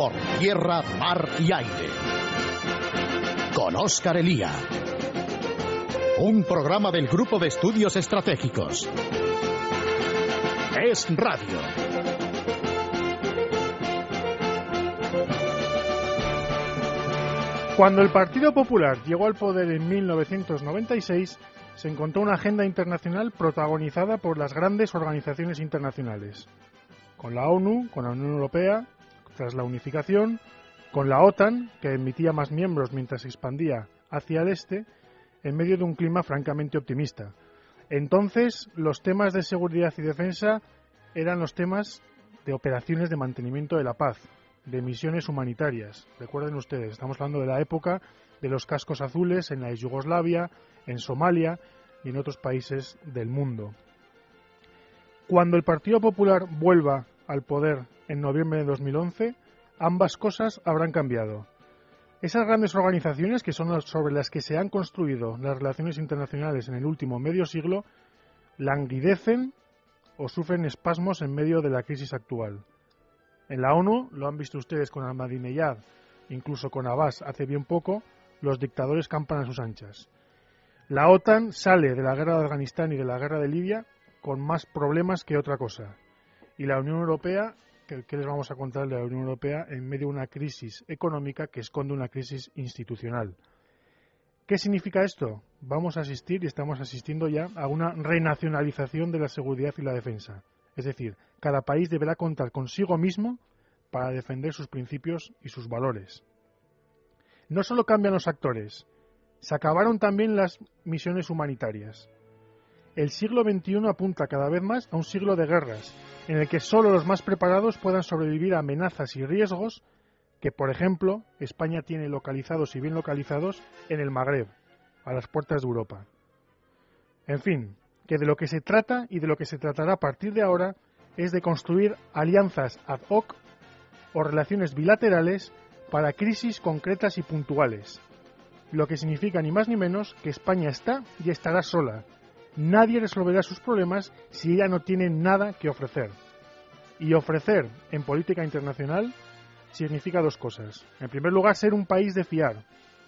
por tierra, mar y aire. Con Óscar Elía. Un programa del Grupo de Estudios Estratégicos. Es Radio. Cuando el Partido Popular llegó al poder en 1996, se encontró una agenda internacional protagonizada por las grandes organizaciones internacionales, con la ONU, con la Unión Europea, tras la unificación, con la OTAN, que emitía más miembros mientras se expandía hacia el este, en medio de un clima francamente optimista. Entonces, los temas de seguridad y defensa eran los temas de operaciones de mantenimiento de la paz, de misiones humanitarias. Recuerden ustedes, estamos hablando de la época de los cascos azules en la Yugoslavia, en Somalia y en otros países del mundo. Cuando el Partido Popular vuelva al poder en noviembre de 2011, ambas cosas habrán cambiado. Esas grandes organizaciones, que son sobre las que se han construido las relaciones internacionales en el último medio siglo, languidecen o sufren espasmos en medio de la crisis actual. En la ONU, lo han visto ustedes con Ahmadinejad, incluso con Abbas hace bien poco, los dictadores campan a sus anchas. La OTAN sale de la guerra de Afganistán y de la guerra de Libia con más problemas que otra cosa. Y la Unión Europea, ¿qué les vamos a contar de la Unión Europea en medio de una crisis económica que esconde una crisis institucional? ¿Qué significa esto? Vamos a asistir y estamos asistiendo ya a una renacionalización de la seguridad y la defensa. Es decir, cada país deberá contar consigo mismo para defender sus principios y sus valores. No solo cambian los actores, se acabaron también las misiones humanitarias. El siglo XXI apunta cada vez más a un siglo de guerras, en el que solo los más preparados puedan sobrevivir a amenazas y riesgos que, por ejemplo, España tiene localizados y bien localizados en el Magreb, a las puertas de Europa. En fin, que de lo que se trata y de lo que se tratará a partir de ahora es de construir alianzas ad hoc o relaciones bilaterales para crisis concretas y puntuales, lo que significa ni más ni menos que España está y estará sola. Nadie resolverá sus problemas si ella no tiene nada que ofrecer. Y ofrecer en política internacional significa dos cosas. En primer lugar, ser un país de fiar,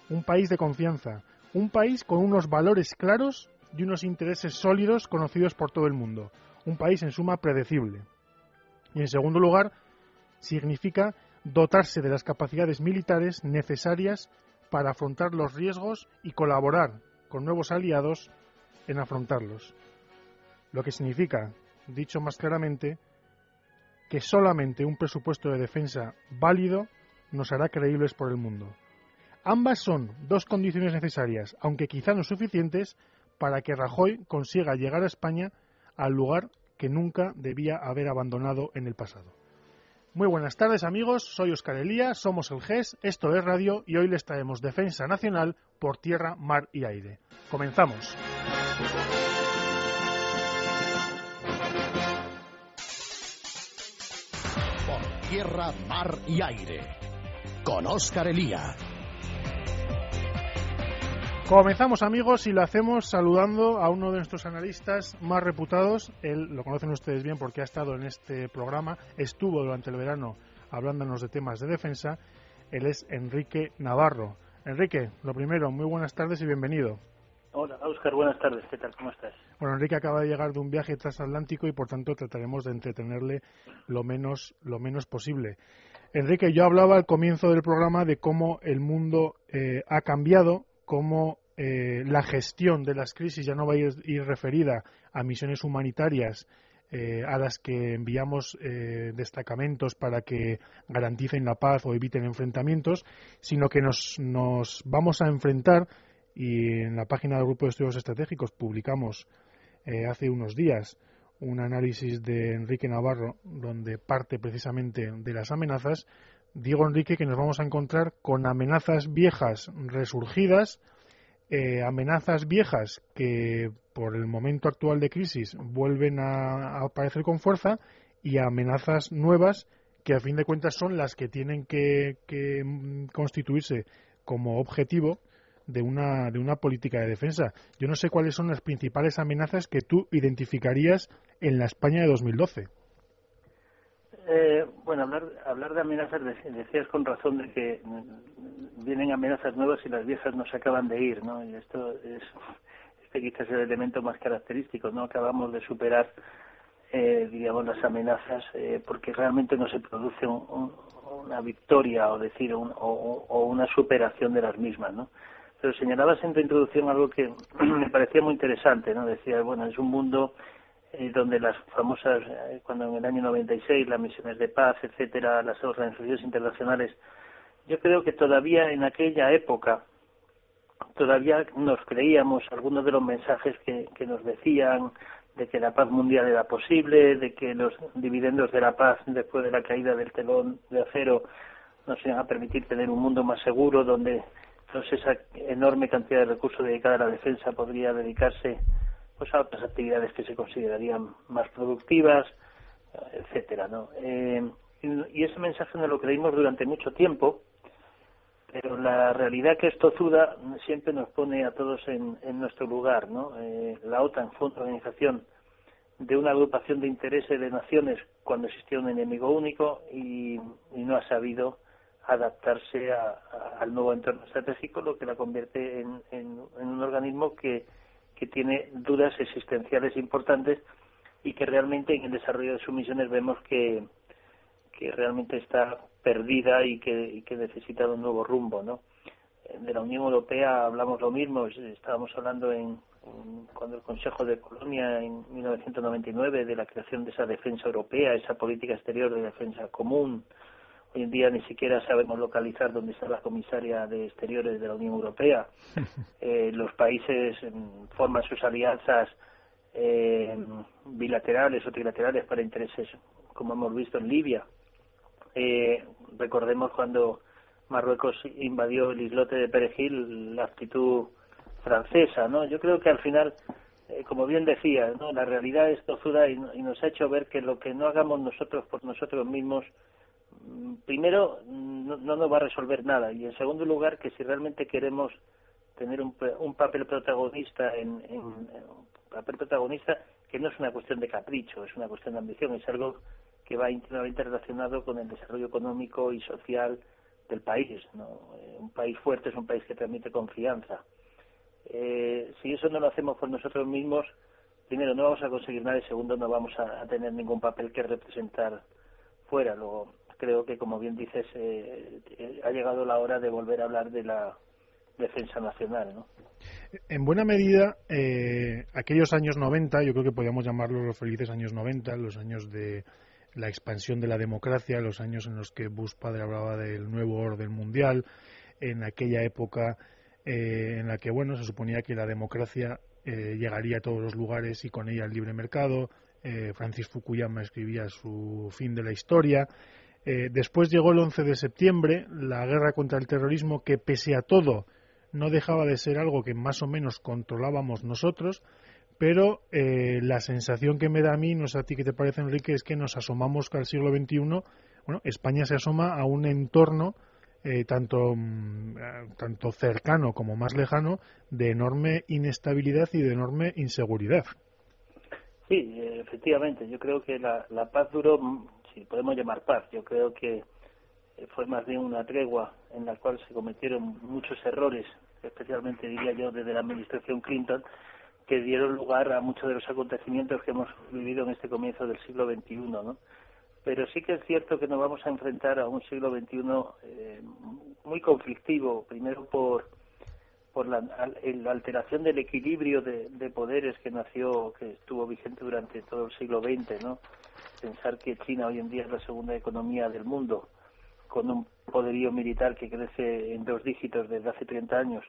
un país de confianza, un país con unos valores claros y unos intereses sólidos conocidos por todo el mundo. Un país en suma predecible. Y en segundo lugar, significa dotarse de las capacidades militares necesarias para afrontar los riesgos y colaborar con nuevos aliados en afrontarlos. Lo que significa, dicho más claramente, que solamente un presupuesto de defensa válido nos hará creíbles por el mundo. Ambas son dos condiciones necesarias, aunque quizá no suficientes, para que Rajoy consiga llegar a España al lugar que nunca debía haber abandonado en el pasado. Muy buenas tardes amigos, soy Oscar Elía, somos el GES, esto es Radio y hoy les traemos Defensa Nacional por Tierra, Mar y Aire. Comenzamos. Tierra, Mar y Aire con Oscar Elía. Comenzamos amigos y lo hacemos saludando a uno de nuestros analistas más reputados. Él lo conocen ustedes bien porque ha estado en este programa, estuvo durante el verano hablándonos de temas de defensa. Él es Enrique Navarro. Enrique, lo primero, muy buenas tardes y bienvenido. Hola, Oscar, buenas tardes. ¿Qué tal? ¿Cómo estás? Bueno, Enrique acaba de llegar de un viaje transatlántico y por tanto trataremos de entretenerle lo menos, lo menos posible. Enrique, yo hablaba al comienzo del programa de cómo el mundo eh, ha cambiado, cómo eh, la gestión de las crisis ya no va a ir, referida a misiones humanitarias eh, a las que enviamos eh, destacamentos para que garanticen la paz o eviten enfrentamientos, sino que nos, nos vamos a enfrentar, y en la página del Grupo de Estudios Estratégicos publicamos hace unos días un análisis de Enrique Navarro donde parte precisamente de las amenazas, digo Enrique que nos vamos a encontrar con amenazas viejas resurgidas, eh, amenazas viejas que por el momento actual de crisis vuelven a, aparecer con fuerza y amenazas nuevas que a fin de cuentas son las que tienen que, mm, constituirse como objetivo de una, de una política de defensa. Yo no sé cuáles son las principales amenazas que tú identificarías en la España de 2012. Eh, bueno, hablar, hablar de amenazas, decías con razón de que vienen amenazas nuevas y las viejas no se acaban de ir, ¿no? Y esto es, este quizás el elemento más característico, ¿no? Acabamos de superar, eh, digamos, las amenazas eh, porque realmente no se produce una victoria o decir un, o, una superación de las mismas, ¿no? Pero señalabas en tu introducción algo que me parecía muy interesante, ¿no? Decías, bueno, es un mundo eh, donde las famosas, eh, cuando en el año 96 las misiones de paz, etcétera, las organizaciones internacionales, yo creo que todavía en aquella época, todavía nos creíamos algunos de los mensajes que, que nos decían de que la paz mundial era posible, de que los dividendos de la paz después de la caída del telón de acero nos iban a permitir tener un mundo más seguro donde entonces esa enorme cantidad de recursos dedicada a la defensa podría dedicarse pues a otras actividades que se considerarían más productivas, etcétera, ¿no? Eh, y ese mensaje no lo creímos durante mucho tiempo, pero la realidad que es tozuda siempre nos pone a todos en, nuestro lugar, ¿no? Eh, la OTAN fue una organización de una agrupación de intereses de naciones cuando existía un enemigo único y, no ha sabido adaptarse al nuevo entorno estratégico, lo que la convierte en un organismo que que tiene dudas existenciales importantes y que realmente en el desarrollo de sus misiones vemos que, que realmente está perdida y que, y que necesita un nuevo rumbo, ¿no? De la Unión Europea hablamos lo mismo, estábamos hablando en, cuando el Consejo de Colonia en 1999 de la creación de esa defensa europea, esa política exterior de defensa común, Hoy en día ni siquiera sabemos localizar dónde está la comisaria de Exteriores de la Unión Europea. Eh, los países forman sus alianzas eh, bilaterales o trilaterales para intereses, como hemos visto en Libia. Eh, recordemos cuando Marruecos invadió el islote de Perejil, la actitud francesa, ¿no? Yo creo que al final, como bien decía, ¿no? La realidad es tozuda y nos ha hecho ver que lo que no hagamos nosotros por nosotros mismos primero no, nos va a resolver nada. Y en segundo lugar que si realmente queremos tener un, un papel protagonista en, papel protagonista que no es una cuestión de capricho es una cuestión de ambición es algo que va íntimamente relacionado con el desarrollo económico y social del país ¿no? Eh, un país fuerte es un país que transmite confianza. Eh, si eso no lo hacemos por nosotros mismos primero no vamos a conseguir nada y segundo no vamos a, a tener ningún papel que representar fuera. Luego creo que, como bien dices, eh, eh, ha llegado la hora de volver a hablar de la defensa nacional. ¿no? En buena medida, eh, aquellos años 90, yo creo que podríamos llamarlos los felices años 90, los años de la expansión de la democracia, los años en los que Bush padre hablaba del nuevo orden mundial, en aquella época en la que, bueno, se suponía que la democracia llegaría a todos los lugares y con ella el libre mercado. Francis Fukuyama escribía su fin de la historia. Eh, después llegó el 11 de septiembre, la guerra contra el terrorismo, que pese a todo no dejaba de ser algo que más o menos controlábamos nosotros, pero eh, la sensación que me da a mí, no sé a ti qué te parece, Enrique, es que nos asomamos al siglo XXI. Bueno, España se asoma a un entorno eh, tanto, mm, tanto cercano como más lejano de enorme inestabilidad y de enorme inseguridad. Sí, efectivamente. Yo creo que la, la paz duró si podemos llamar paz. Yo creo que eh, fue más bien una tregua en la cual se cometieron muchos errores, especialmente diría yo desde la administración Clinton, que dieron lugar a muchos de los acontecimientos que hemos vivido en este comienzo del siglo XXI, ¿no? Pero sí que es cierto que nos vamos a enfrentar a un siglo XXI eh, muy conflictivo, primero por por la, la, alteración del equilibrio de, de, poderes que nació, que estuvo vigente durante todo el siglo XX, ¿no? pensar que China hoy en día es la segunda economía del mundo, con un poderío militar que crece en dos dígitos desde hace 30 años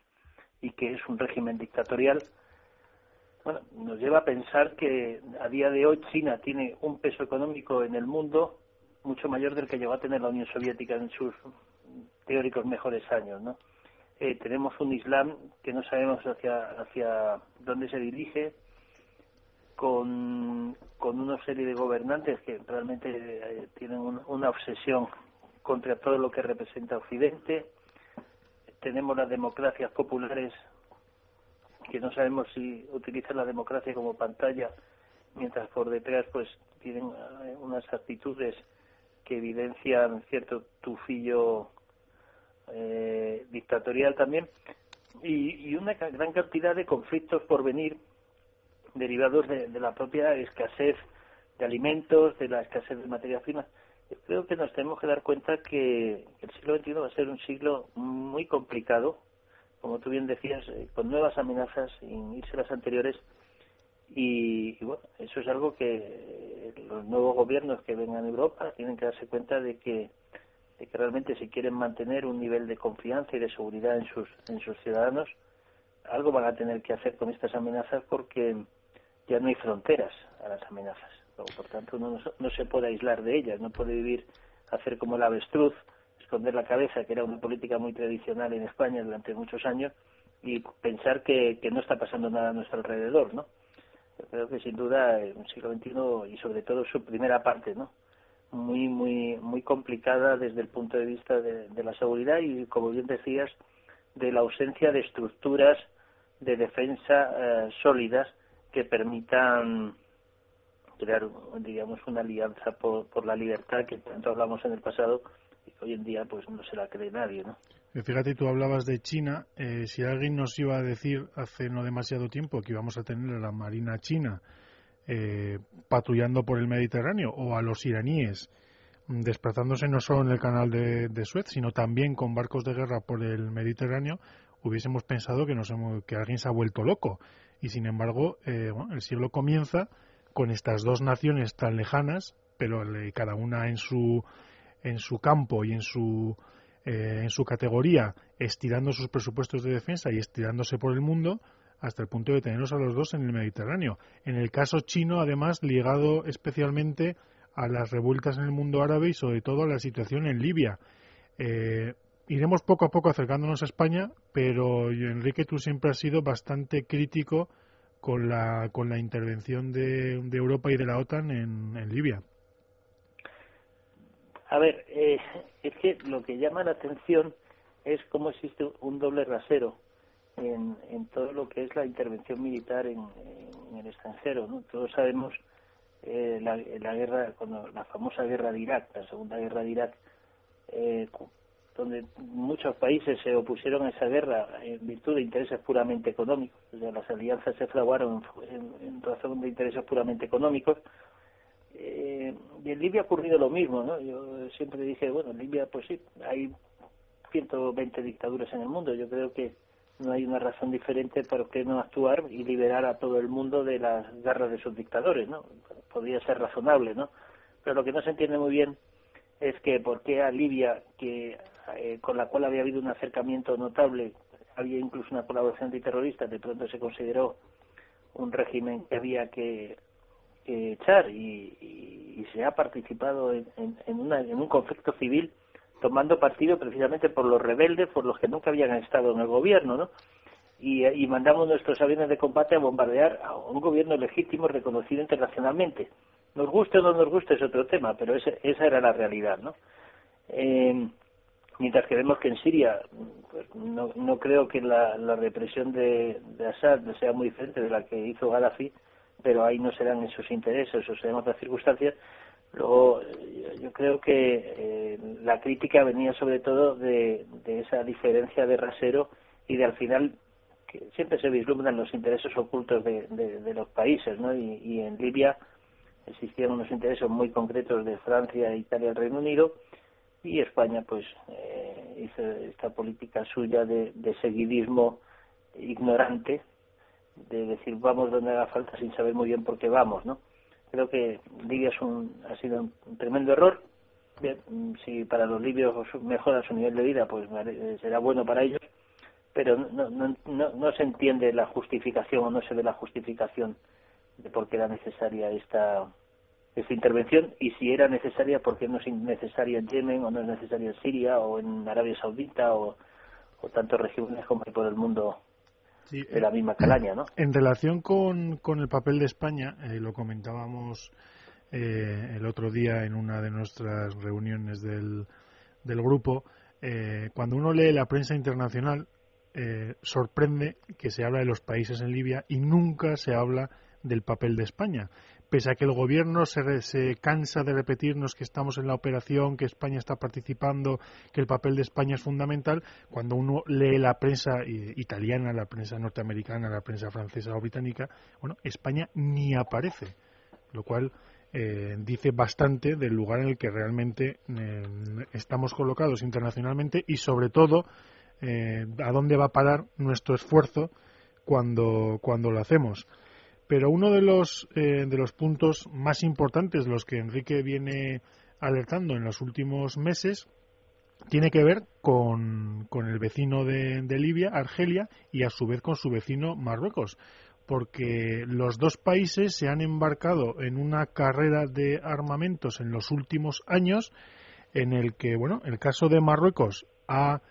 y que es un régimen dictatorial, bueno, nos lleva a pensar que a día de hoy China tiene un peso económico en el mundo mucho mayor del que llegó a tener la Unión Soviética en sus teóricos mejores años, ¿no? Eh, tenemos un Islam que no sabemos hacia hacia dónde se dirige, con, con una serie de gobernantes que realmente eh, tienen una obsesión contra todo lo que representa Occidente. Tenemos las democracias populares que no sabemos si utilizan la democracia como pantalla, mientras por detrás pues tienen eh, unas actitudes que evidencian cierto tufillo eh, dictatorial también y, y, una gran cantidad de conflictos por venir derivados de, la propia escasez de alimentos, de la escasez de materias primas. Creo que nos tenemos que dar cuenta que el siglo XXI va a ser un siglo muy complicado, como tú bien decías, eh, con nuevas amenazas, sin irse las anteriores, y, bueno, eso es algo que los nuevos gobiernos que vengan a Europa tienen que darse cuenta de que, de que realmente si quieren mantener un nivel de confianza y de seguridad en sus, en sus ciudadanos, algo van a tener que hacer con estas amenazas porque ya no hay fronteras a las amenazas. Por tanto, uno no, no se puede aislar de ellas, no puede vivir, hacer como el avestruz, esconder la cabeza, que era una política muy tradicional en España durante muchos años, y pensar que, que no está pasando nada a nuestro alrededor, ¿no? Yo creo que sin duda el siglo XXI y sobre todo su primera parte, ¿no? Muy, muy, muy complicada desde el punto de vista de, la seguridad y, como bien decías, de la ausencia de estructuras de defensa eh, sólidas que permitan crear, digamos, una alianza por, por la libertad que tanto hablamos en el pasado y hoy en día pues no se la cree nadie, ¿no? Fíjate, tú hablabas de China. Eh, si alguien nos iba a decir hace no demasiado tiempo que íbamos a tener la Marina china eh, patrullando por el Mediterráneo o a los iraníes desplazándose no solo en el canal de, Suez, sino también con barcos de guerra por el Mediterráneo, hubiésemos pensado que, nos que alguien se ha vuelto loco. Y sin embargo, eh, el siglo comienza con estas dos naciones tan lejanas, pero cada una en su, en su campo y en su eh, en su categoría, estirando sus presupuestos de defensa y estirándose por el mundo hasta el punto de tenerlos a los dos en el Mediterráneo. En el caso chino, además, ligado especialmente a las revueltas en el mundo árabe y sobre todo a la situación en Libia. Eh, iremos poco a poco acercándonos a España, pero Enrique, tú siempre has sido bastante crítico con la, con la intervención de, Europa y de la OTAN en Libia. A ver, eh, es que lo que llama la atención es cómo existe un doble rasero en, en todo lo que es la intervención militar en, el extranjero. ¿no? Todos sabemos eh, la, guerra, cuando la famosa guerra de Irak, la segunda guerra de Irak, eh, donde muchos países se opusieron a esa guerra en virtud de intereses puramente económicos. O sea, las alianzas se fraguaron en razón de intereses puramente económicos eh, y en Libia ha ocurrido lo mismo, ¿no? Yo siempre dije, bueno, en Libia, pues sí, hay 120 dictaduras en el mundo. Yo creo que no hay una razón diferente para que no actuar y liberar a todo el mundo de las garras de sus dictadores, ¿no? Podría ser razonable, ¿no? Pero lo que no se entiende muy bien es que por qué a Libia, que eh, con la cual había habido un acercamiento notable, había incluso una colaboración antiterrorista, de pronto se consideró un régimen que había que echar y, y, se ha participado en, en, una, en un conflicto civil tomando partido precisamente por los rebeldes, por los que nunca habían estado en el gobierno, ¿no? Y, y mandamos nuestros aviones de combate a bombardear a un gobierno legítimo reconocido internacionalmente. Nos guste o no nos guste es otro tema, pero ese, esa era la realidad, ¿no? Eh, mientras que vemos que en Siria pues no, no creo que la, la represión de, Assad sea muy diferente de la que hizo Gaddafi, pero ahí no serán esos intereses o serán otras circunstancias. Luego, yo creo que eh, la crítica venía sobre todo de, esa diferencia de rasero y de al final que siempre se vislumbran los intereses ocultos de, de, los países, ¿no? Y, en Libia existían unos intereses muy concretos de Francia, Italia, el Reino Unido y España, pues eh, hizo esta política suya de seguidismo ignorante de decir vamos donde haga falta sin saber muy bien por qué vamos, ¿no? Creo que Libia es un, ha sido un, tremendo error. Bien, si para los libios mejora su nivel de vida, pues será bueno para ellos, pero no, no, no, no se entiende la justificación o no se ve la justificación de por qué era necesaria esta, esta intervención y si era necesaria, por qué no es necesaria en Yemen o no es necesaria en Siria o en Arabia Saudita o, o tantos regímenes como hay por el mundo de la misma calaña, ¿no? En relación con, con el papel de España, eh, lo comentábamos eh, el otro día en una de nuestras reuniones del, del grupo, eh, cuando uno lee la prensa internacional, sorprende que se habla de los países en Libia y nunca se habla del papel de España. Pese a que el gobierno se, se, cansa de repetirnos que estamos en la operación, que España está participando, que el papel de España es fundamental, cuando uno lee la prensa italiana, la prensa norteamericana, la prensa francesa o británica, bueno, España ni aparece, lo cual eh, dice bastante del lugar en el que realmente eh, estamos colocados internacionalmente y sobre todo eh, a dónde va a parar nuestro esfuerzo cuando, cuando lo hacemos. Pero uno de los, eh, de los puntos más importantes, los que Enrique viene alertando en los últimos meses, tiene que ver con, con el vecino de, de, Libia, Argelia, y a su vez con su vecino Marruecos, porque los dos países se han embarcado en una carrera de armamentos en los últimos años, en el que, bueno, el caso de Marruecos ha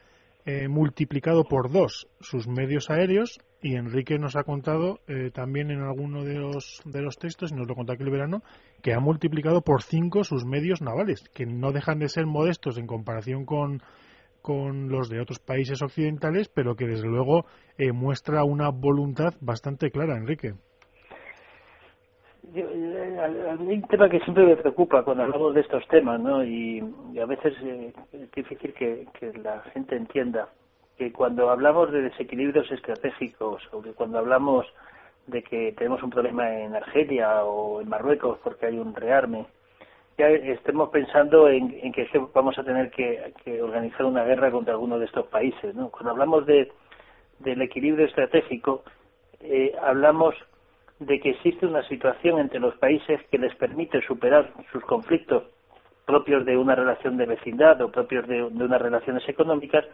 eh, multiplicado por dos sus medios aéreos y Enrique nos ha contado eh, también en alguno de los, de los textos, y nos lo contó aquí el verano, que ha multiplicado por cinco sus medios navales, que no dejan de ser modestos en comparación con, con los de otros países occidentales, pero que desde luego eh, muestra una voluntad bastante clara, Enrique. Eh, un tema que siempre me preocupa cuando hablamos de estos temas, ¿no? Y, a veces eh, es difícil que, la gente entienda que cuando hablamos de desequilibrios estratégicos o que cuando hablamos de que tenemos un problema en Argelia o en Marruecos porque hay un rearme, ya estemos pensando en, que vamos a tener que, que, organizar una guerra contra alguno de estos países, ¿no? Cuando hablamos de del equilibrio estratégico, eh, hablamos de que existe una situación entre los países que les permite superar sus conflictos propios de una relación de vecindad o propios de, unas relaciones económicas,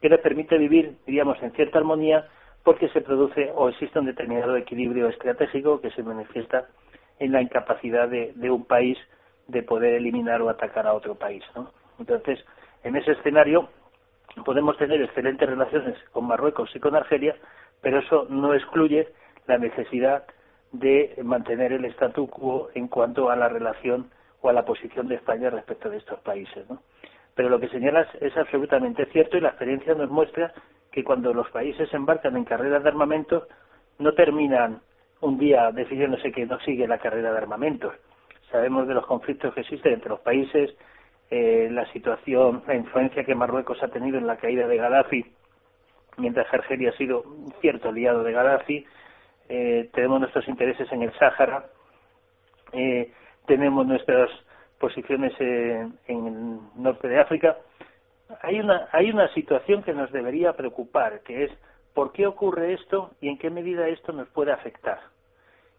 que les permite vivir, diríamos, en cierta armonía porque se produce o existe un determinado equilibrio estratégico que se manifiesta en la incapacidad de, un país de poder eliminar o atacar a otro país. Entonces, en ese escenario podemos tener excelentes relaciones con Marruecos y con Argelia, pero eso no excluye la necesidad de mantener el statu quo en cuanto a la relación o a la posición de España respecto de estos países. ¿no? Pero lo que señalas es absolutamente cierto y la experiencia nos muestra que cuando los países embarcan en carreras de armamentos no terminan un día decidiéndose que no sigue la carrera de armamentos. Sabemos de los conflictos que existen entre los países, eh, la situación, la influencia que Marruecos ha tenido en la caída de Gaddafi, mientras Argelia ha sido un cierto aliado de Gaddafi, eh, tenemos nuestros intereses en el Sáhara, eh, tenemos nuestras posiciones en, el norte de África. Hay una, hay una situación que nos debería preocupar, que es por qué ocurre esto y en qué medida esto nos puede afectar.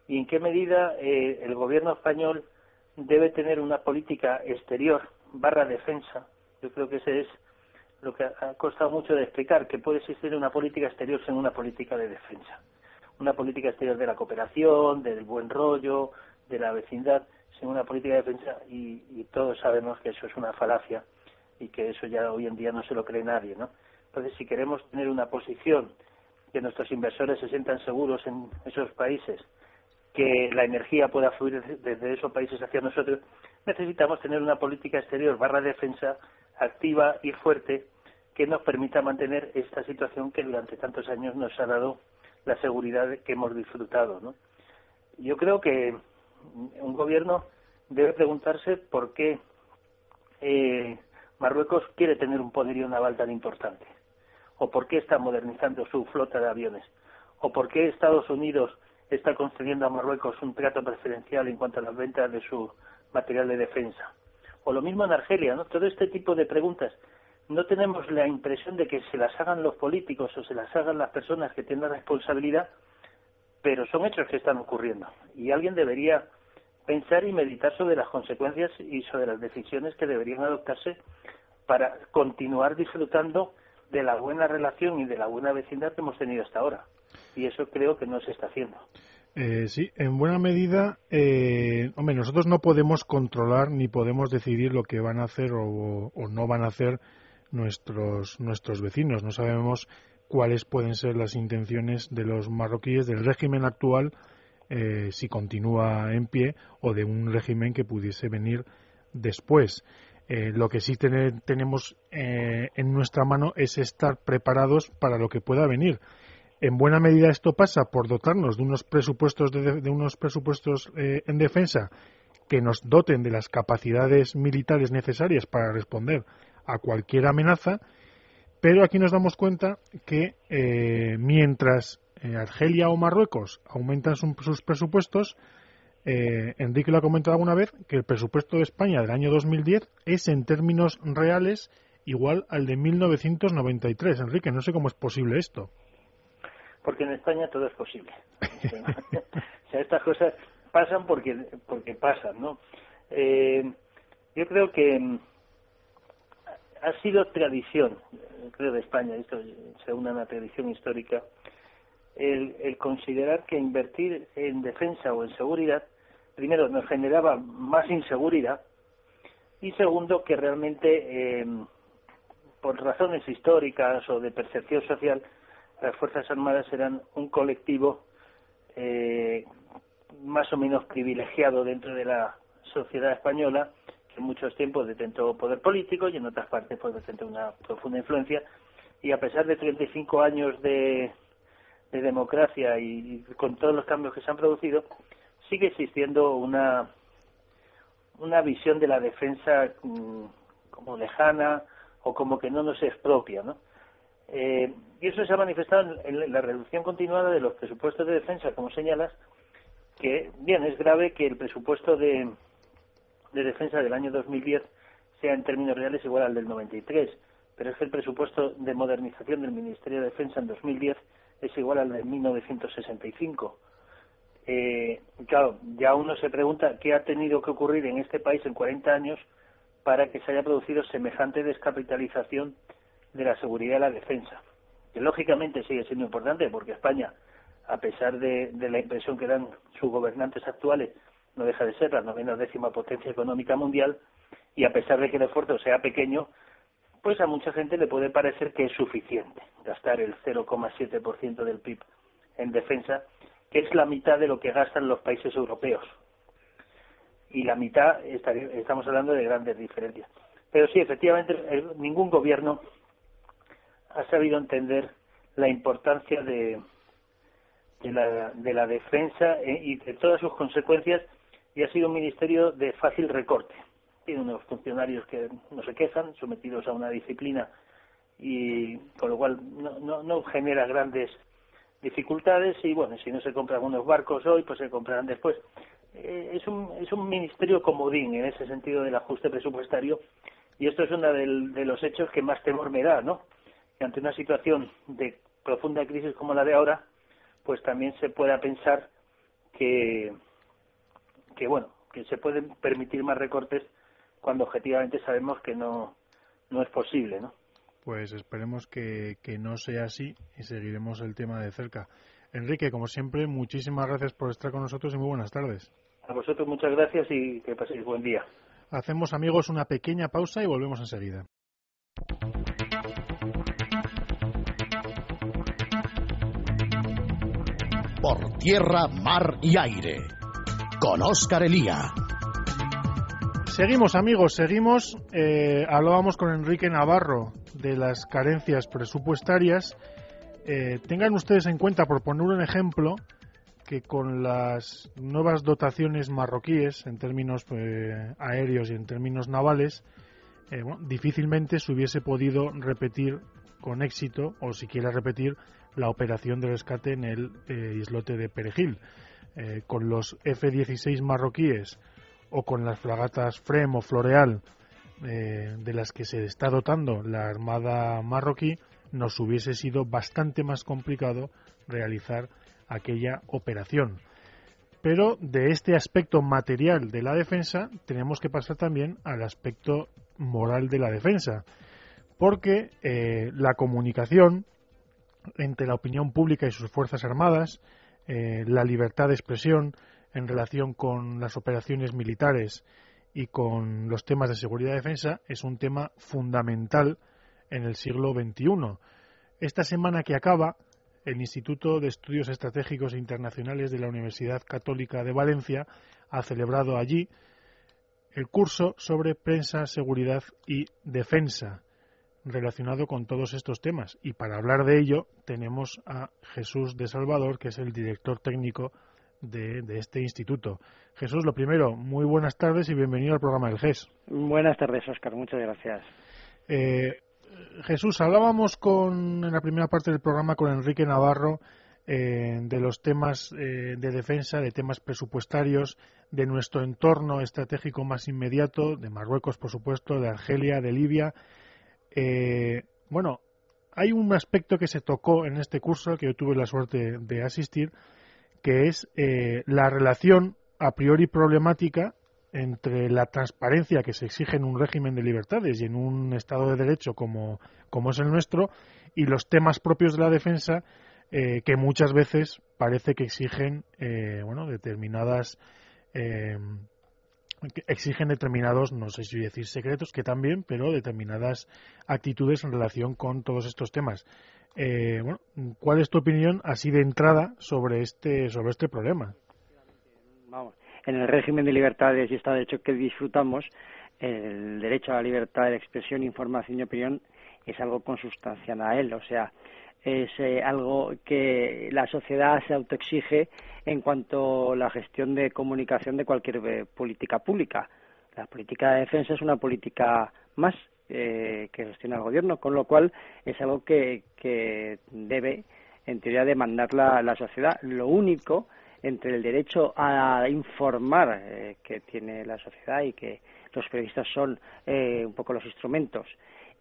Y en qué medida eh, el gobierno español debe tener una política exterior barra defensa. Yo creo que ese es lo que ha costado mucho de explicar, que puede existir una política exterior sin una política de defensa una política exterior de la cooperación, del buen rollo, de la vecindad, sin una política de defensa y, y, todos sabemos que eso es una falacia y que eso ya hoy en día no se lo cree nadie, ¿no? Entonces, si queremos tener una posición que nuestros inversores se sientan seguros en esos países, que la energía pueda fluir desde esos países hacia nosotros, necesitamos tener una política exterior barra defensa activa y fuerte que nos permita mantener esta situación que durante tantos años nos ha dado la seguridad que hemos disfrutado. ¿no? Yo creo que un gobierno debe preguntarse por qué eh, Marruecos quiere tener un poderío naval tan importante, o por qué está modernizando su flota de aviones, o por qué Estados Unidos está concediendo a Marruecos un trato preferencial en cuanto a las ventas de su material de defensa. O lo mismo en Argelia, ¿no? Todo este tipo de preguntas no tenemos la impresión de que se las hagan los políticos o se las hagan las personas que tienen la responsabilidad, pero son hechos que están ocurriendo. Y alguien debería pensar y meditar sobre las consecuencias y sobre las decisiones que deberían adoptarse para continuar disfrutando de la buena relación y de la buena vecindad que hemos tenido hasta ahora. Y eso creo que no se está haciendo. Eh, sí, en buena medida, eh, hombre, nosotros no podemos controlar ni podemos decidir lo que van a hacer o no van a hacer nuestros, nuestros vecinos. No sabemos cuáles pueden ser las intenciones de los marroquíes del régimen actual eh, si continúa en pie o de un régimen que pudiese venir después. Eh, lo que sí tenemos eh, en nuestra mano es estar preparados para lo que pueda venir. En buena medida esto pasa por dotarnos de unos presupuestos de, unos presupuestos eh, en defensa que nos doten de las capacidades militares necesarias para responder a cualquier amenaza, pero aquí nos damos cuenta que eh, mientras eh, Argelia o Marruecos aumentan sus presupuestos, eh, Enrique lo ha comentado alguna vez, que el presupuesto de España del año 2010 es en términos reales igual al de 1993. Enrique, no sé cómo es posible esto. Porque en España todo es posible. o sea, estas cosas pasan porque porque pasan, ¿no? Eh, yo creo que ha sido tradición, creo de España, esto se une a una tradición histórica, el, el, considerar que invertir en defensa o en seguridad, primero, nos generaba más inseguridad y segundo, que realmente, eh, por razones históricas o de percepción social, las Fuerzas Armadas eran un colectivo eh, más o menos privilegiado dentro de la sociedad española, en muchos tiempos detentó poder político y en otras partes pues detentó una profunda influencia. Y a pesar de 35 años de, de democracia y, con todos los cambios que se han producido, sigue existiendo una, una visión de la defensa mm, como lejana o como que no nos es propia, ¿no? Eh, y eso se ha manifestado en la reducción continuada de los presupuestos de defensa, como señalas, que, bien, es grave que el presupuesto de, de defensa del año 2010 sea en términos reales igual al del 93, pero es que el presupuesto de modernización del Ministerio de Defensa en 2010 es igual al de 1965. Eh, claro, ya uno se pregunta qué ha tenido que ocurrir en este país en 40 años para que se haya producido semejante descapitalización de la seguridad y la defensa, que lógicamente sigue siendo importante porque España a pesar de, la impresión que dan sus gobernantes actuales, no deja de ser la novena décima potencia económica mundial, y a pesar de que el esfuerzo sea pequeño, pues a mucha gente le puede parecer que es suficiente gastar el 0,7% del PIB en defensa, que es la mitad de lo que gastan los países europeos. Y la mitad, estamos hablando de grandes diferencias. Pero sí, efectivamente, ningún gobierno ha sabido entender la importancia de, de la, de la defensa eh, y de todas sus consecuencias y ha sido un ministerio de fácil recorte. Tiene unos funcionarios que no se quejan, sometidos a una disciplina y con lo cual no, no, no genera grandes dificultades y bueno, si no se compran unos barcos hoy, pues se comprarán después. Eh, es, un, es un ministerio comodín en ese sentido del ajuste presupuestario y esto es uno de los hechos que más temor me da, ¿no? Que ante una situación de profunda crisis como la de ahora, pues también se pueda pensar que, que bueno, que se pueden permitir más recortes cuando objetivamente sabemos que no, no es posible, ¿no? Pues esperemos que, que no sea así y seguiremos el tema de cerca. Enrique, como siempre, muchísimas gracias por estar con nosotros y muy buenas tardes. A vosotros muchas gracias y que paséis buen día. Hacemos, amigos, una pequeña pausa y volvemos enseguida. por tierra, mar y aire. Con Óscar Elía. Seguimos amigos, seguimos. Eh, hablábamos con Enrique Navarro de las carencias presupuestarias. Eh, tengan ustedes en cuenta, por poner un ejemplo, que con las nuevas dotaciones marroquíes en términos eh, aéreos y en términos navales, difícilmente se hubiese podido repetir con éxito, o siquiera repetir, la operación de rescate en el eh, islote de Perejil. Eh, con los F-16 marroquíes o con las fragatas Frem o Floreal eh, de las que se está dotando la Armada marroquí, nos hubiese sido bastante más complicado realizar aquella operación. Pero de este aspecto material de la defensa tenemos que pasar también al aspecto moral de la defensa, porque la comunicación entre la opinión pública y sus Fuerzas Armadas, eh, la libertad de expresión en relación con las operaciones militares y con los temas de seguridad y defensa es un tema fundamental en el siglo XXI. Esta semana que acaba, el Instituto de Estudios Estratégicos Internacionales de la Universidad Católica de Valencia ha celebrado allí el curso sobre prensa, seguridad y defensa, relacionado con todos estos temas. Y para hablar de ello tenemos a Jesús de Salvador, que es el director técnico de, este instituto. Jesús, lo primero, muy buenas tardes y bienvenido al programa del GES. Buenas tardes, Oscar. Muchas gracias. Eh, Jesús, hablábamos con, en la primera parte del programa con Enrique Navarro eh, de los temas eh, de defensa, de temas presupuestarios, de nuestro entorno estratégico más inmediato, de Marruecos, por supuesto, de Argelia, de Libia. Eh, bueno, hay un aspecto que se tocó en este curso que yo tuve la suerte de asistir, que es la relación a priori problemática entre la transparencia que se exige en un régimen de libertades y en un Estado de Derecho como, es el nuestro y los temas propios de la defensa eh, que muchas veces parece que exigen eh, bueno determinadas eh, exigen determinados no sé si decir secretos que también pero determinadas actitudes en relación con todos estos temas. Bueno cuál es tu opinión así de entrada sobre este sobre este problema vamos en el régimen de libertades y Estado de Derecho que disfrutamos, el derecho a la libertad de expresión, información y opinión es algo consustancial a él, o sea, es eh, algo que la sociedad se autoexige en cuanto a la gestión de comunicación de cualquier eh, política pública. La política de defensa es una política más eh, que gestiona el gobierno, con lo cual es algo que, debe, en teoría, demandar la, la sociedad. Lo único entre el derecho a informar eh, que tiene la sociedad y que los periodistas son eh, un poco los instrumentos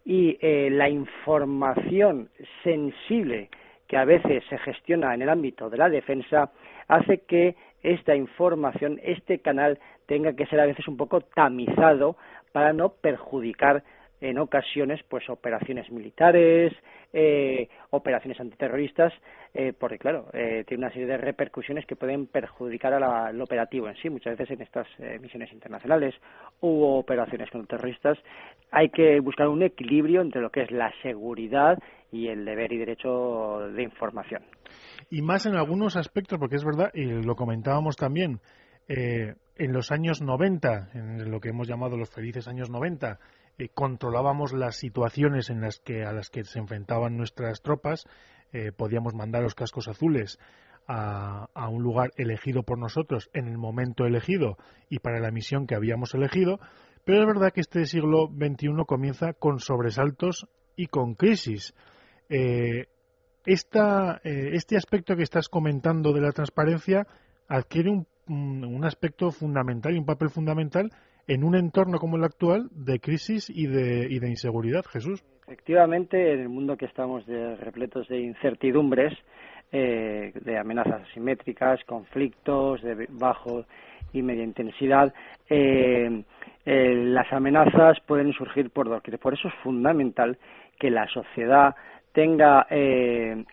y eh, la información sensible que a veces se gestiona en el ámbito de la defensa hace que esta información, este canal, tenga que ser a veces un poco tamizado para no perjudicar en ocasiones pues operaciones militares, eh, operaciones antiterroristas, eh, porque claro, eh, tiene una serie de repercusiones que pueden perjudicar al operativo en sí. Muchas veces en estas misiones internacionales u operaciones con terroristas hay que buscar un equilibrio entre lo que es la seguridad y el deber y derecho de información. Y más en algunos aspectos, porque es verdad, y lo comentábamos también, en los años 90, en lo que hemos llamado los felices años 90, eh, controlábamos las situaciones en las que a las que se enfrentaban nuestras tropas, eh, podíamos mandar los cascos azules a, un lugar elegido por nosotros en el momento elegido y para la misión que habíamos elegido, pero es verdad que este siglo XXI comienza con sobresaltos y con crisis. Eh, esta, este aspecto que estás comentando de la transparencia adquiere un, un aspecto fundamental y un papel fundamental en un entorno como el actual de crisis y de, y de inseguridad, Jesús. Efectivamente, en el mundo que estamos de, repletos de incertidumbres, eh, de amenazas asimétricas, conflictos de bajo y media intensidad, eh, eh, las amenazas pueden surgir por doquier. Por eso es fundamental que la sociedad tenga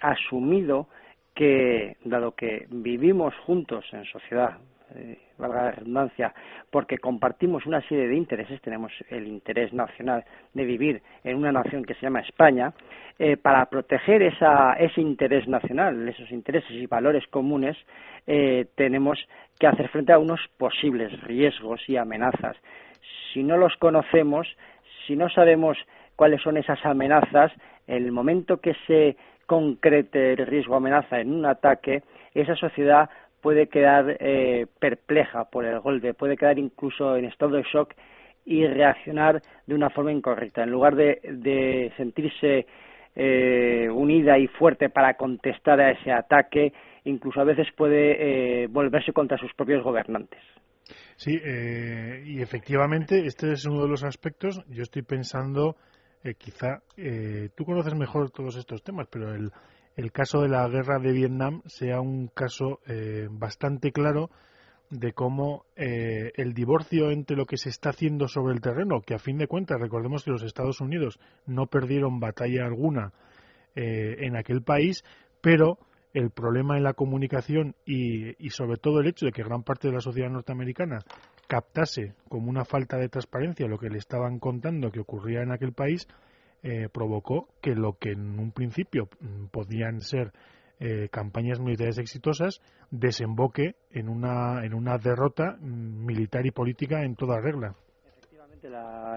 asumido que, dado que vivimos juntos en sociedad, eh, valga la redundancia, porque compartimos una serie de intereses, tenemos el interés nacional de vivir en una nación que se llama España, eh, para proteger esa, ese interés nacional, esos intereses y valores comunes, eh, tenemos que hacer frente a unos posibles riesgos y amenazas. Si no los conocemos, si no sabemos cuáles son esas amenazas, en el momento que se concrete el riesgo o amenaza en un ataque, esa sociedad puede quedar eh, perpleja por el golpe, puede quedar incluso en estado de shock y reaccionar de una forma incorrecta. En lugar de, sentirse eh, unida y fuerte para contestar a ese ataque, incluso a veces puede eh, volverse contra sus propios gobernantes. Sí, y efectivamente este es uno de los aspectos. Yo estoy pensando, quizá tú conoces mejor todos estos temas, pero el, el caso de la guerra de Vietnam sea un caso eh, bastante claro de cómo eh, el divorcio entre lo que se está haciendo sobre el terreno, que a fin de cuentas recordemos que los Estados Unidos no perdieron batalla alguna eh, en aquel país, pero el problema en la comunicación y, y, sobre todo el hecho de que gran parte de la sociedad norteamericana captase como una falta de transparencia lo que le estaban contando que ocurría en aquel país, eh, provocó que lo que en un principio mm, podían ser eh, campañas militares exitosas desemboque en una, en una derrota mm, militar y política en toda regla. efectivamente,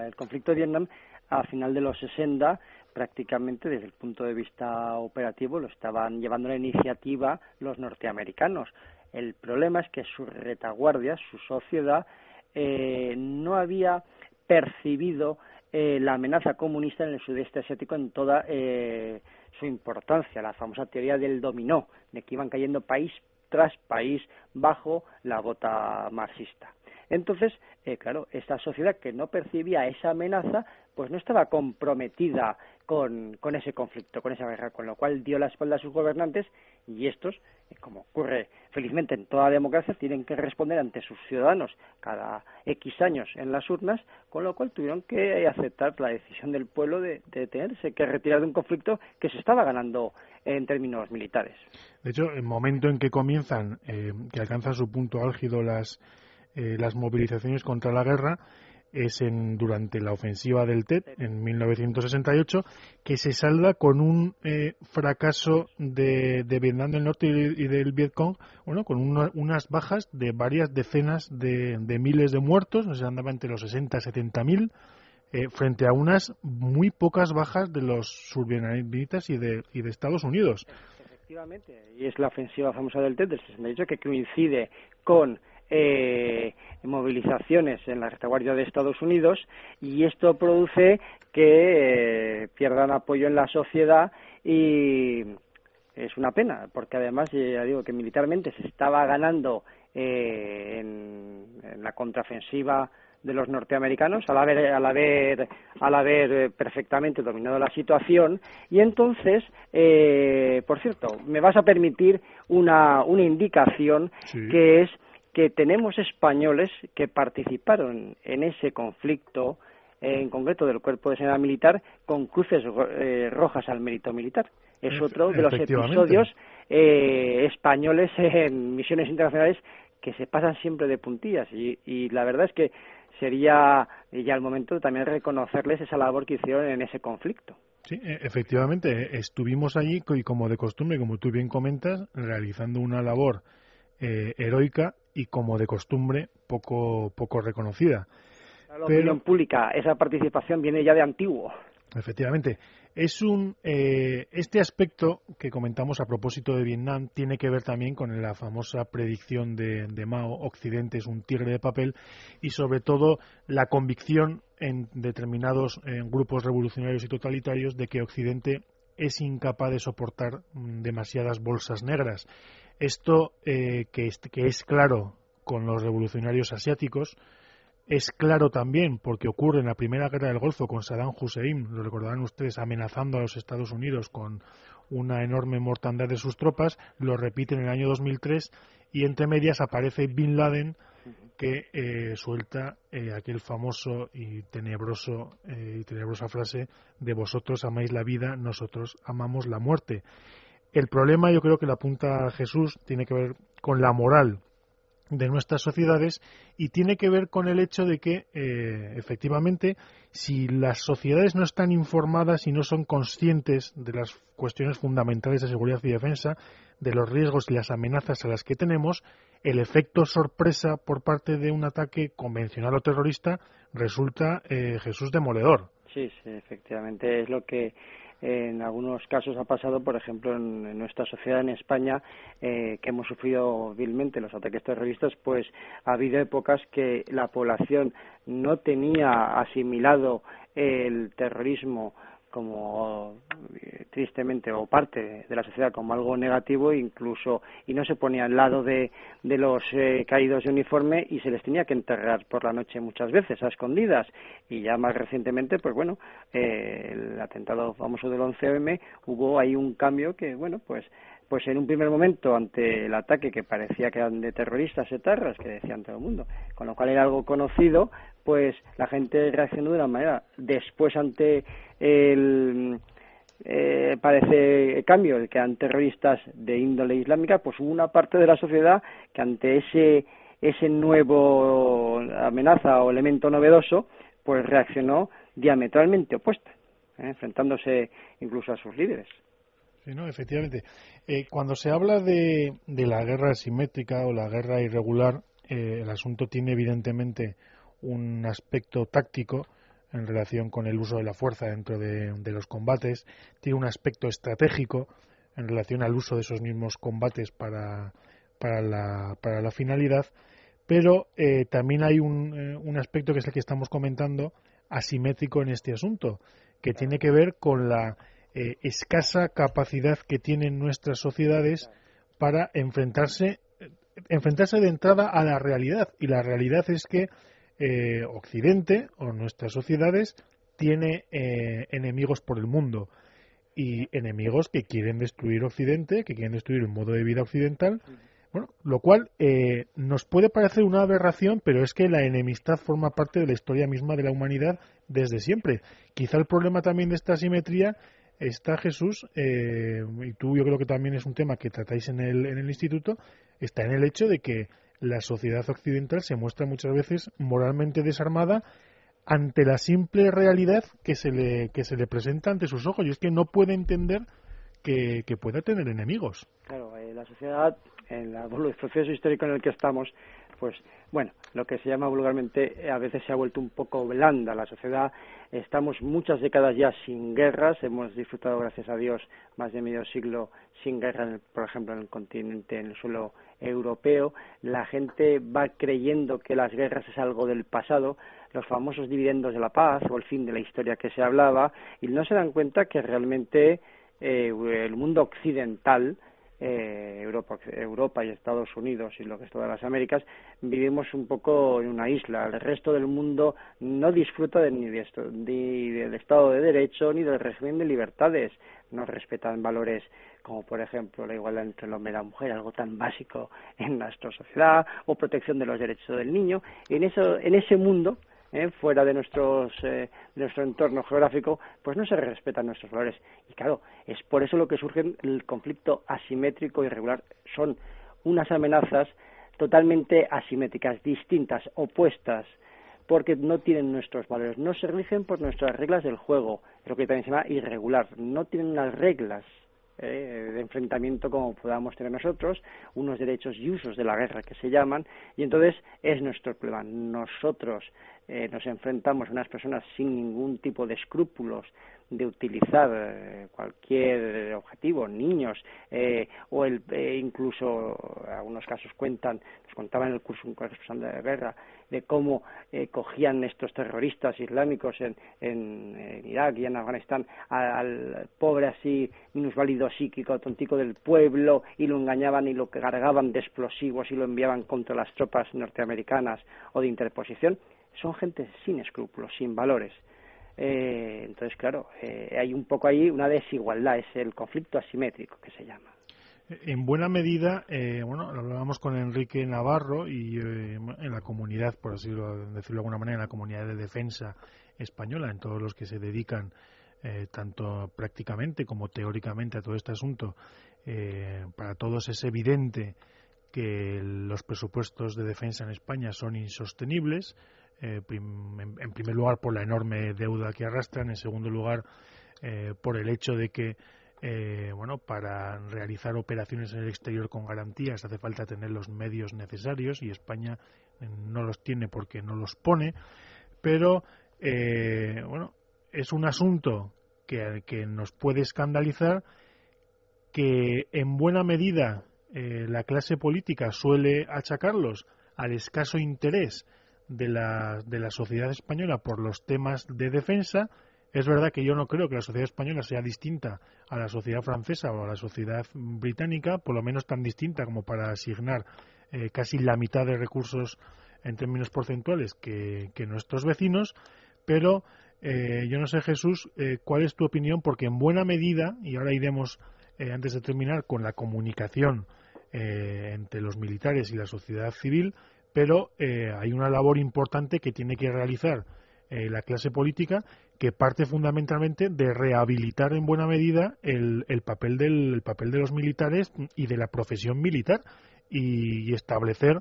el conflicto de Vietnam a final de los 60 prácticamente desde el punto de vista operativo lo estaban llevando la iniciativa los norteamericanos. El problema es que su retaguardia, su sociedad, eh, no había percibido eh, la amenaza comunista en el sudeste asiático en toda eh, su importancia, la famosa teoría del dominó, de que iban cayendo país tras país bajo la bota marxista. Entonces, eh, claro, esta sociedad que no percibía esa amenaza, pues no estaba comprometida con, con, ese conflicto, con esa guerra, con lo cual dio la espalda a sus gobernantes y estos, eh, como ocurre felizmente en toda democracia, tienen que responder ante sus ciudadanos cada X años en las urnas, con lo cual tuvieron que aceptar la decisión del pueblo de, de tenerse que retirar de un conflicto que se estaba ganando en términos militares. De hecho, el momento en que comienzan, eh, que alcanzan su punto álgido las eh, las movilizaciones contra la guerra es en, durante la ofensiva del TET en 1968, que se salda con un eh, fracaso de, Vietnam del Norte y, del Vietcong, bueno, con unas bajas de varias decenas de, miles de muertos, o sea, andaba entre los 60 y 70 mil, eh, frente a unas muy pocas bajas de los survietnamitas y de, y de Estados Unidos. Efectivamente, y es la ofensiva famosa del TET del 68 que coincide con eh, movilizaciones en la retaguardia de Estados Unidos y esto produce que eh, pierdan apoyo en la sociedad y es una pena porque además ya digo que militarmente se estaba ganando eh, en, la contraofensiva de los norteamericanos al haber al haber al haber eh, perfectamente dominado la situación. Y entonces eh, por cierto me vas a permitir una una indicación que es que tenemos españoles que participaron en ese conflicto, en concreto del Cuerpo de Seguridad Militar, con cruces eh, rojas al mérito militar. Es otro de los episodios eh, españoles en misiones internacionales que se pasan siempre de puntillas y, y la verdad es que sería ya el momento también reconocerles esa labor que hicieron en ese conflicto. Sí, e, efectivamente, estuvimos allí y como de costumbre, como tú bien comentas, realizando una labor eh, heroica y como de costumbre poco poco reconocida. La opinión pública, esa participación viene ya de antiguo. Efectivamente, es un eh, este aspecto que comentamos a propósito de Vietnam tiene que ver también con la famosa predicción de, Mao Occidente es un tigre de papel y sobre todo la convicción en determinados grupos revolucionarios y totalitarios de que Occidente es incapaz de soportar mm, demasiadas bolsas negras esto eh, que, es, claro con los revolucionarios asiáticos, es claro también porque ocurre en la primera guerra del Golfo con Saddam Hussein, lo recordarán ustedes, amenazando a los Estados Unidos con una enorme mortandad de sus tropas, lo repite en el año 2003 y entre medias aparece Bin Laden que eh, suelta eh, aquel famoso y tenebroso y tenebrosa frase de vosotros amáis la vida, nosotros amamos la muerte. El problema, yo creo que la apunta Jesús, tiene que ver con la moral de nuestras sociedades y tiene que ver con el hecho de que, eh, efectivamente, si las sociedades no están informadas y no son conscientes de las cuestiones fundamentales de seguridad y defensa, de los riesgos y las amenazas a las que tenemos, el efecto sorpresa por parte de un ataque convencional o terrorista resulta, eh, Jesús, demoledor. Sí, sí, efectivamente es lo que en algunos casos ha pasado, por ejemplo, en, nuestra sociedad en España, eh, que hemos sufrido vilmente los ataques terroristas, pues ha habido épocas que la población no tenía asimilado el terrorismo como eh, tristemente o parte de la sociedad como algo negativo incluso y no se ponía al lado de, de los eh, caídos de uniforme y se les tenía que enterrar por la noche muchas veces a escondidas. Y ya más recientemente pues bueno eh, el atentado famoso del 11M hubo ahí un cambio que bueno pues pues en un primer momento ante el ataque que parecía que eran de terroristas etarras, que decían todo el mundo, con lo cual era algo conocido, pues la gente reaccionó de una manera. Después ante el eh, parece cambio, que eran terroristas de índole islámica, pues hubo una parte de la sociedad que ante ese ese nuevo amenaza o elemento novedoso, pues reaccionó diametralmente opuesta, ¿eh? enfrentándose incluso a sus líderes. Sí, no, efectivamente. Eh, cuando se habla de, de, la guerra asimétrica o la guerra irregular, eh, el asunto tiene evidentemente un aspecto táctico en relación con el uso de la fuerza dentro de, los combates, tiene un aspecto estratégico en relación al uso de esos mismos combates para, para, la, para la finalidad, pero eh, también hay un, eh, un aspecto que es el que estamos comentando asimétrico en este asunto, que tiene que ver con la eh, escasa capacidad que tienen nuestras sociedades para enfrentarse enfrentarse de entrada a la realidad. Y la realidad es que eh, Occidente o nuestras sociedades tiene eh, enemigos por el mundo. Y enemigos que quieren destruir Occidente, que quieren destruir el modo de vida occidental, bueno, lo cual eh, nos puede parecer una aberración, pero es que la enemistad forma parte de la historia misma de la humanidad desde siempre. Quizá el problema también de esta asimetría está Jesús, y tú yo creo que también es un tema que tratáis en el, en el instituto, está en el hecho de que la sociedad occidental se muestra muchas veces moralmente desarmada ante la simple realidad que se le, que se le presenta ante sus ojos. Y es que no puede entender que, pueda tener enemigos. Claro, eh, la sociedad, en el proceso histórico en el que estamos, pues bueno, lo que se llama vulgarmente eh, a veces se ha vuelto un poco blanda la sociedad. Estamos muchas décadas ya sin guerras, hemos disfrutado, gracias a Dios, más de medio siglo sin guerra, por ejemplo, en el continente, en el suelo europeo. La gente va creyendo que las guerras es algo del pasado, los famosos dividendos de la paz o el fin de la historia que se hablaba, y no se dan cuenta que realmente eh, el mundo occidental eh, Europa, Europa y Estados Unidos y lo que es todas las Américas, vivimos un poco en una isla. El resto del mundo no disfruta de, ni, de ni del Estado de Derecho ni del régimen de libertades. No respetan valores como, por ejemplo, la igualdad entre el hombre y la mujer, algo tan básico en nuestra sociedad, o protección de los derechos del niño. En, eso, en ese mundo ¿eh? fuera de, nuestros, eh, de nuestro entorno geográfico, pues no se respetan nuestros valores. Y claro, es por eso lo que surge el conflicto asimétrico y irregular. Son unas amenazas totalmente asimétricas, distintas, opuestas, porque no tienen nuestros valores, no se rigen por nuestras reglas del juego, lo que también se llama irregular, no tienen las reglas eh, de enfrentamiento como podamos tener nosotros, unos derechos y usos de la guerra que se llaman, y entonces es nuestro problema. Nosotros eh, nos enfrentamos a unas personas sin ningún tipo de escrúpulos de utilizar eh, cualquier objetivo, niños, eh, o el, incluso algunos casos cuentan, nos contaba en el curso un corresponsal de guerra, de cómo cogían estos terroristas islámicos en, en, Irak y en Afganistán al, pobre así minusválido psíquico, tontico del pueblo y lo engañaban y lo cargaban de explosivos y lo enviaban contra las tropas norteamericanas o de interposición son gente sin escrúpulos, sin valores. Eh, entonces, claro, eh, hay un poco ahí una desigualdad, es el conflicto asimétrico que se llama. En buena medida, eh, bueno, hablábamos con Enrique Navarro y en la comunidad, por así decirlo de alguna manera, en la comunidad de defensa española, en todos los que se dedican tanto prácticamente como teóricamente a todo este asunto, para todos es evidente que los presupuestos de defensa en España son insostenibles, eh, en, primer lugar por la enorme deuda que arrastran, en segundo lugar eh, por el hecho de que eh, bueno, para realizar operaciones en el exterior con garantías hace falta tener los medios necesarios y España no los tiene porque no los pone, pero bueno, es un asunto que, que, nos puede escandalizar que en buena medida la clase política suele achacarlos al escaso interés de la, de la sociedad española por los temas de defensa. Es verdad que yo no creo que la sociedad española sea distinta a la sociedad francesa o a la sociedad británica, por lo menos tan distinta como para asignar eh, casi la mitad de recursos en términos porcentuales que, nuestros vecinos, pero eh, yo no sé, Jesús, eh, cuál es tu opinión, porque en buena medida, y ahora iremos, antes de terminar, con la comunicación entre los militares y la sociedad civil, pero eh, hay una labor importante que tiene que realizar eh, la clase política que parte fundamentalmente de rehabilitar en buena medida el, papel del papel de los militares y de la profesión militar y, establecer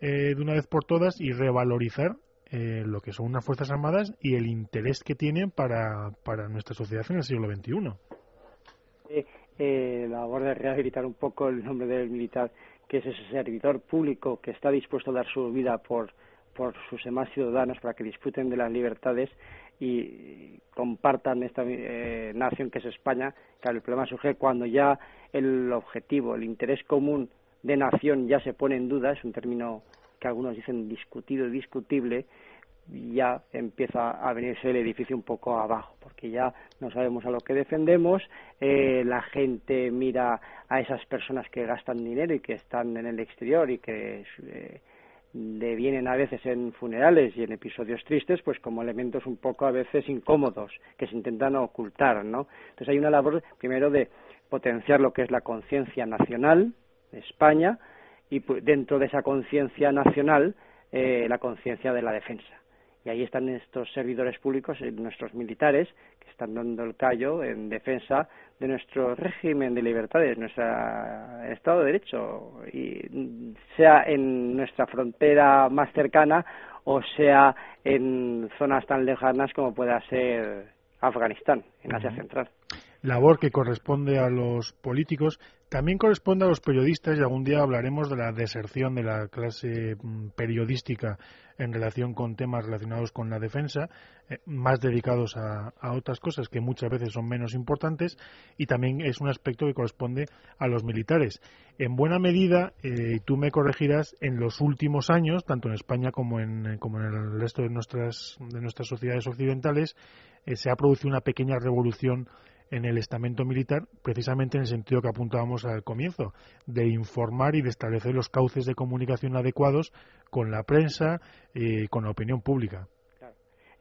eh, de una vez por todas y revalorizar lo que son unas fuerzas armadas y el interés que tienen para, para nuestra sociedad en el siglo XXI. la labor de rehabilitar un poco el nombre del militar que es ese servidor público que está dispuesto a dar su vida por por sus demás ciudadanos para que disfruten de las libertades y compartan esta eh, nación que es España. Claro, el problema surge cuando ya el objetivo, el interés común de nación ya se pone en duda, es un término que algunos dicen discutido y discutible, ya empieza a venirse el edificio un poco abajo, porque ya no sabemos a lo que defendemos, eh, la gente mira a esas personas que gastan dinero y que están en el exterior y que eh, vienen a veces en funerales y en episodios tristes, pues como elementos un poco a veces incómodos que se intentan ocultar, ¿no? Entonces hay una labor primero de potenciar lo que es la conciencia nacional de España y dentro de esa conciencia nacional eh, la conciencia de la defensa y ahí están estos servidores públicos, eh, nuestros militares, que están dando el callo en defensa de nuestro régimen de libertades, nuestro Estado de Derecho, y sea en nuestra frontera más cercana o sea en zonas tan lejanas como pueda ser Afganistán, en Asia Central. Labor que corresponde a los políticos, también corresponde a los periodistas y algún día hablaremos de la deserción de la clase mm, periodística en relación con temas relacionados con la defensa, eh, más dedicados a, otras cosas que muchas veces son menos importantes y también es un aspecto que corresponde a los militares. En buena medida, eh, tú me corregirás, en los últimos años, tanto en España como en, como en el resto de nuestras, de nuestras sociedades occidentales, eh, se ha producido una pequeña revolución en el estamento militar, precisamente en el sentido que apuntábamos al comienzo, de informar y de establecer los cauces de comunicación adecuados con la prensa y con la opinión pública.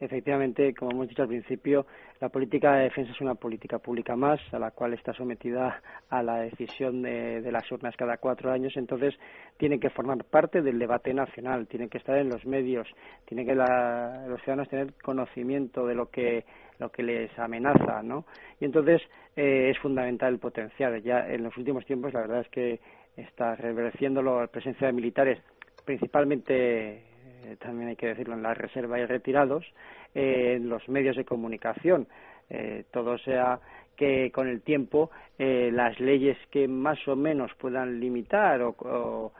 Efectivamente, como hemos dicho al principio, la política de defensa es una política pública más, a la cual está sometida a la decisión de, las urnas cada cuatro años. Entonces, tiene que formar parte del debate nacional, tiene que estar en los medios, tiene que los ciudadanos tener conocimiento de lo que lo que les amenaza, ¿no? Y entonces eh, es fundamental el potencial. Ya en los últimos tiempos, la verdad es que está reverciendo la presencia de militares, principalmente eh, también hay que decirlo, en la reserva y retirados, eh, en los medios de comunicación. Eh, todo sea que con el tiempo las leyes que más o menos puedan limitar o, o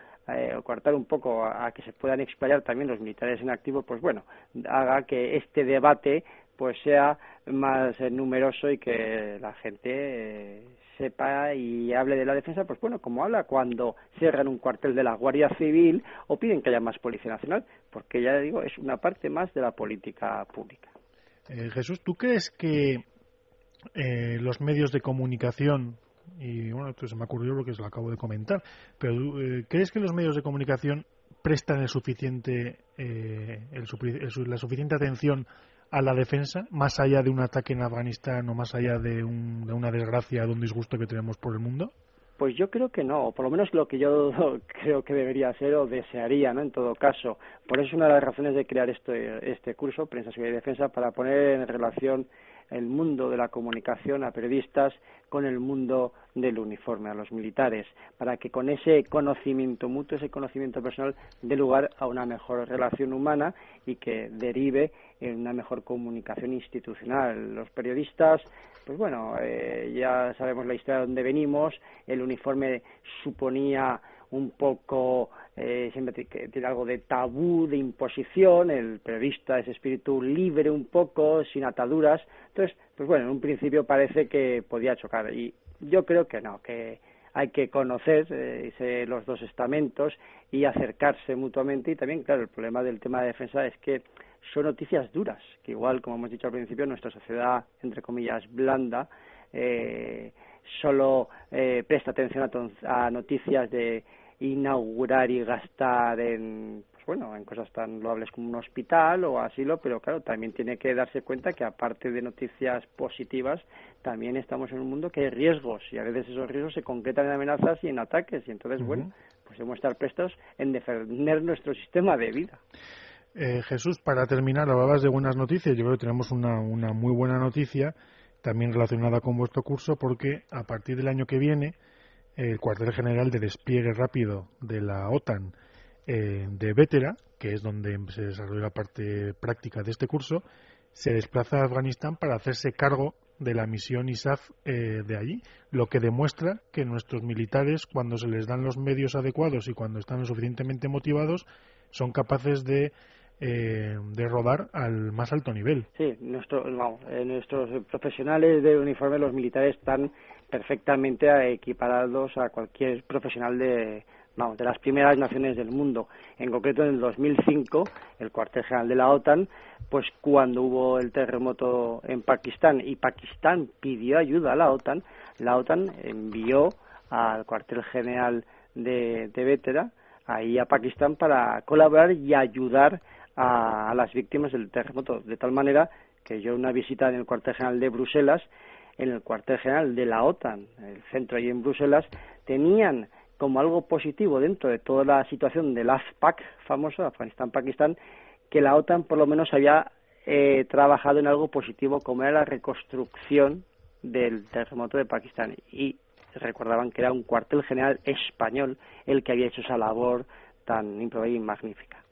cortar un poco a, que se puedan explayar también los militares en activo, pues bueno, haga que este debate pues sea más numeroso y que la gente sepa y hable de la defensa, pues bueno, como habla cuando cierran un cuartel de la Guardia Civil o piden que haya más Policía Nacional, porque ya digo, es una parte más de la política pública. Eh, Jesús, ¿tú crees que eh, los medios de comunicación, y bueno, esto se me ocurrió lo que se lo acabo de comentar, pero eh, ¿crees que los medios de comunicación prestan el suficiente, la suficiente atención a la defensa, más allá de un ataque en Afganistán o más allá de, una desgracia, de un disgusto que tenemos por el mundo? Pues yo creo que no, por lo menos lo que yo creo que debería ser o desearía, ¿no? En todo caso. Por eso es una de las razones de crear este, este curso, Prensa, Seguridad y Defensa, para poner en relación el mundo de la comunicación a periodistas con el mundo del uniforme, a los militares, para que con ese conocimiento mutuo, ese conocimiento personal, dé lugar a una mejor relación humana y que derive en una mejor comunicación institucional. Los periodistas, pues bueno, eh, ya sabemos la historia de dónde venimos, el uniforme suponía un poco, eh, siempre tiene algo de tabú, de imposición, el periodista es espíritu libre un poco, sin ataduras, entonces, pues bueno, en un principio parece que podía chocar. Y yo creo que no, que hay que conocer eh, los dos estamentos y acercarse mutuamente. Y también, claro, el problema del tema de defensa es que son noticias duras, que igual, como hemos dicho al principio, nuestra sociedad, entre comillas, blanda, eh, solo eh, presta atención a, noticias de inaugurar y gastar en bueno en cosas tan loables como un hospital o asilo pero claro también tiene que darse cuenta que aparte de noticias positivas también estamos en un mundo que hay riesgos y a veces esos riesgos se concretan en amenazas y en ataques y entonces bueno pues debemos estar prestos en defender nuestro sistema de vida eh, Jesús, para terminar, hablabas de buenas noticias. Yo creo que tenemos una, una muy buena noticia también relacionada con vuestro curso, porque a partir del año que viene, el cuartel general de despliegue rápido de la OTAN eh, de Vétera, que es donde se desarrolla la parte práctica de este curso, se desplaza a Afganistán para hacerse cargo de la misión ISAF eh, de allí, lo que demuestra que nuestros militares, cuando se les dan los medios adecuados y cuando están suficientemente motivados, son capaces de eh, de rodar al más alto nivel. Sí, eh, nuestros profesionales de uniforme, los militares, están perfectamente equiparados a cualquier profesional de, vamos, de las primeras naciones del mundo. En concreto, en el 2005, el cuartel general de la OTAN, pues cuando hubo el terremoto en Pakistán y Pakistán pidió ayuda a la OTAN, la OTAN envió al cuartel general de, de Vétera ahí a Pakistán para colaborar y ayudar a, las víctimas del terremoto, de tal manera que yo una visita en el cuartel general de Bruselas, en el cuartel general de la OTAN, el centro ahí en Bruselas, tenían como algo positivo dentro de toda la situación del AFPAC famoso, Afganistán-Pakistán, que la OTAN por lo menos había eh, trabajado en algo positivo como era la reconstrucción del terremoto de Pakistán y recordaban que era un cuartel general español el que había hecho esa labor tan improbable y magnífica.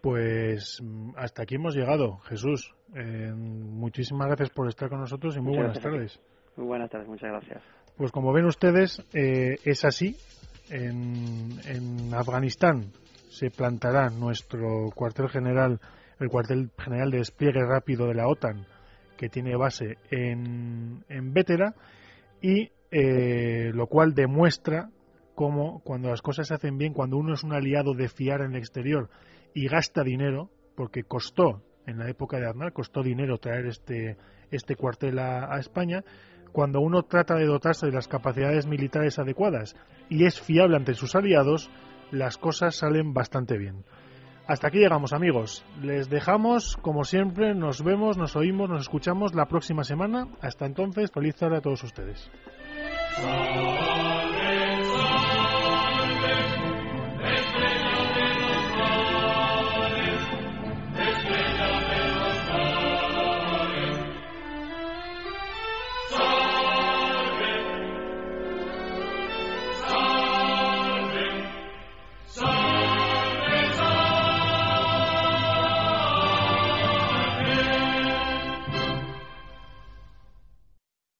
Pues mm, hasta aquí hemos llegado, Jesús. Eh, muchísimas gracias por estar con nosotros y muy buenas tardes. Muy buenas tardes, muchas gracias. Pues como ven ustedes, eh, es así. En, Afganistán se plantará nuestro cuartel general, el cuartel general de despliegue rápido de la OTAN, que tiene base en, en Vétera, y eh, lo cual demuestra cómo cuando las cosas se hacen bien, cuando uno es un aliado de fiar en el exterior y gasta dinero, porque costó, en la época de Arnal, costó dinero traer este, este cuartel a, España, cuando uno trata de dotarse de las capacidades militares adecuadas y es fiable ante sus aliados, las cosas salen bastante bien. Hasta aquí llegamos amigos. Les dejamos, como siempre, nos vemos, nos oímos, nos escuchamos la próxima semana. Hasta entonces, feliz tarde a todos ustedes.